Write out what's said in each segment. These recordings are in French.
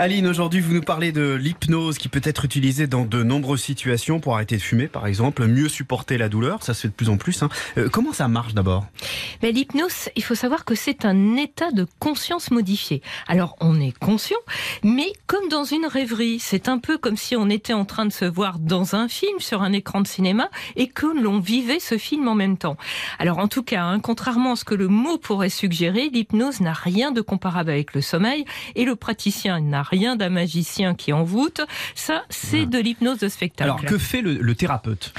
Aline, aujourd'hui, vous nous parlez de l'hypnose qui peut être utilisée dans de nombreuses situations pour arrêter de fumer, par exemple, mieux supporter la douleur. Ça se fait de plus en plus. hein. Euh, comment ça marche d'abord? Mais l'hypnose, il faut savoir que c'est un état de conscience modifié. Alors, on est conscient, mais comme dans une rêverie, c'est un peu comme si on était en train de se voir dans un film sur un écran de cinéma et que l'on vivait ce film en même temps. Alors, en tout cas, hein, contrairement à ce que le mot pourrait suggérer, l'hypnose n'a rien de comparable avec le sommeil et le praticien n'a rien d'un magicien qui envoûte. Ça, c'est de l'hypnose de spectacle. Alors, que fait le, le thérapeute?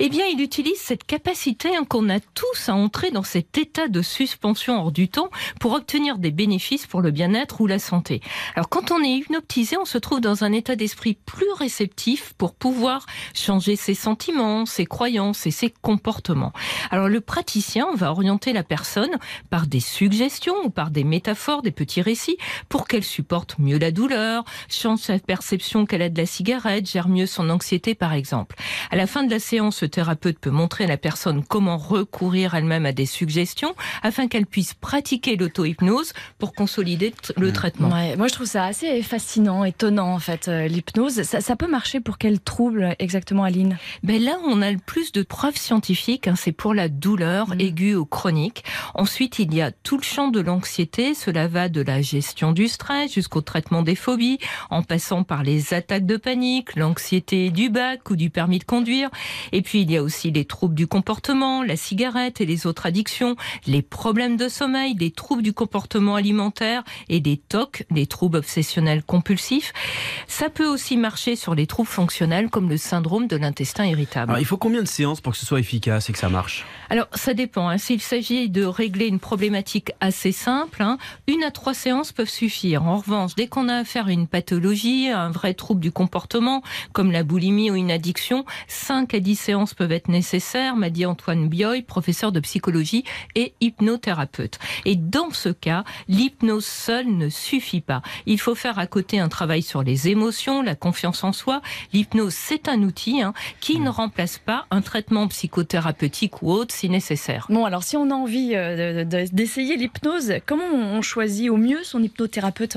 Eh bien, il utilise cette capacité hein, qu'on a tous à entrer dans cet état de suspension hors du temps pour obtenir des bénéfices pour le bien-être ou la santé. Alors, quand on est hypnotisé, on se trouve dans un état d'esprit plus réceptif pour pouvoir changer ses sentiments, ses croyances et ses comportements. Alors, le praticien va orienter la personne par des suggestions ou par des métaphores, des petits récits, pour qu'elle supporte mieux la douleur, change sa perception qu'elle a de la cigarette, gère mieux son anxiété, par exemple. À la fin de la séance, le thérapeute peut montrer à la personne comment recourir elle-même à des suggestions afin qu'elle puisse pratiquer l'auto-hypnose pour consolider le traitement. Ouais, moi, je trouve ça assez fascinant, étonnant, en fait, euh, l'hypnose. Ça, ça peut marcher pour quel trouble exactement, Aline? Ben là, on a le plus de preuves scientifiques. hein, c'est pour la douleur Mhm. aiguë ou chronique. Ensuite, il y a tout le champ de l'anxiété. Cela va de la gestion du stress jusqu'au traitement des phobies, en passant par les attaques de panique, l'anxiété du bac ou du permis de conduire. Et puis, il y a aussi les troubles du comportement, la cigarette et les autres addictions, les problèmes de sommeil, les troubles du comportement alimentaire et des TOC, les troubles obsessionnels compulsifs. Ça peut aussi marcher sur les troubles fonctionnels comme le syndrome de l'intestin irritable. Il faut combien de séances pour que ce soit efficace et que ça marche? Alors, ça dépend. hein. S'il s'agit de régler une problématique assez simple, hein, une à trois séances peuvent suffire. En revanche, dès qu'on a affaire à une pathologie, à un vrai trouble du comportement, comme la boulimie ou une addiction, 5 à 10 séances peuvent être nécessaires, m'a dit Antoine Bioy, professeur de psychologie et hypnothérapeute. Et dans ce cas, l'hypnose seule ne suffit pas. Il faut faire à côté un travail sur les émotions, la confiance en soi. L'hypnose, c'est un outil hein, qui ne remplace pas un traitement psychothérapeutique ou autre si nécessaire. Bon, alors, si on a envie euh, de- de- d'essayer l'hypnose, comment on choisit au mieux son hypnothérapeute?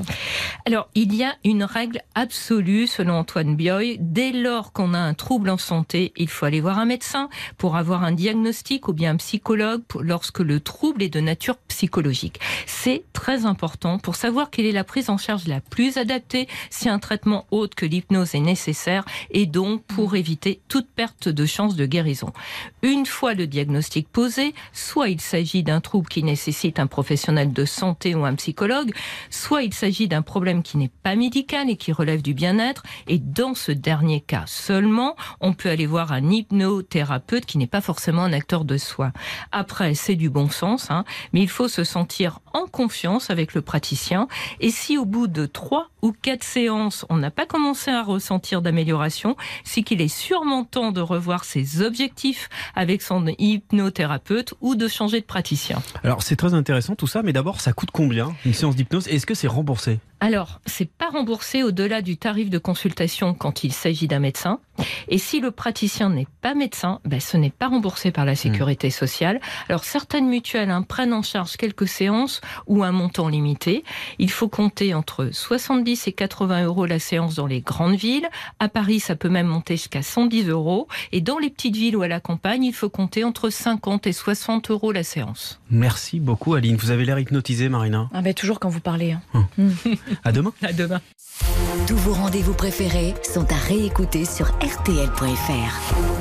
Alors, il y a une règle absolue selon Antoine Bioy. Dès lors qu'on a un trouble en santé, il faut aller voir un médecin pour avoir un diagnostic ou bien un psychologue lorsque le trouble est de nature psychologique. C'est très important pour savoir quelle est la prise en charge la plus adaptée si un traitement autre que l'hypnose est nécessaire et donc pour éviter toute perte de chance de guérison. Une fois le diagnostic posé, soit il s'agit d'un trouble qui nécessite un professionnel de santé ou un psychologue, soit il s'agit d'un problème qui n'est pas médical et qui relève du bien-être. Et dans ce dernier cas seulement, on peut aller voir un hypnothérapeute qui n'est pas forcément un acteur de soins. Après, c'est du bon sens, hein, mais il faut se sentir en confiance avec le praticien. Et si au bout de trois ou quatre séances, on n'a pas commencé à ressentir d'amélioration, c'est qu'il est sûrement temps de revoir ses objectifs avec son hypnothérapeute ou de changer de praticien. Alors, c'est très intéressant tout ça, mais d'abord, ça coûte combien une séance d'hypnose Est-ce que c'est remboursé? Alors, c'est pas remboursé au-delà du tarif de consultation quand il s'agit d'un médecin. Et si le praticien n'est pas médecin, ben, ce n'est pas remboursé par la sécurité sociale. Alors, certaines mutuelles hein, prennent en charge quelques séances ou un montant limité. Il faut compter entre 70 et 80 euros la séance dans les grandes villes. À Paris, ça peut même monter jusqu'à 110 euros. Et dans les petites villes ou à la campagne, il faut compter entre 50 et 60 euros la séance. Merci beaucoup, Aline. Vous avez l'air hypnotisée, Marina. ah ben, Toujours quand vous parlez. hein. À demain. À demain. Tous vos rendez-vous préférés sont à réécouter sur RTL.fr.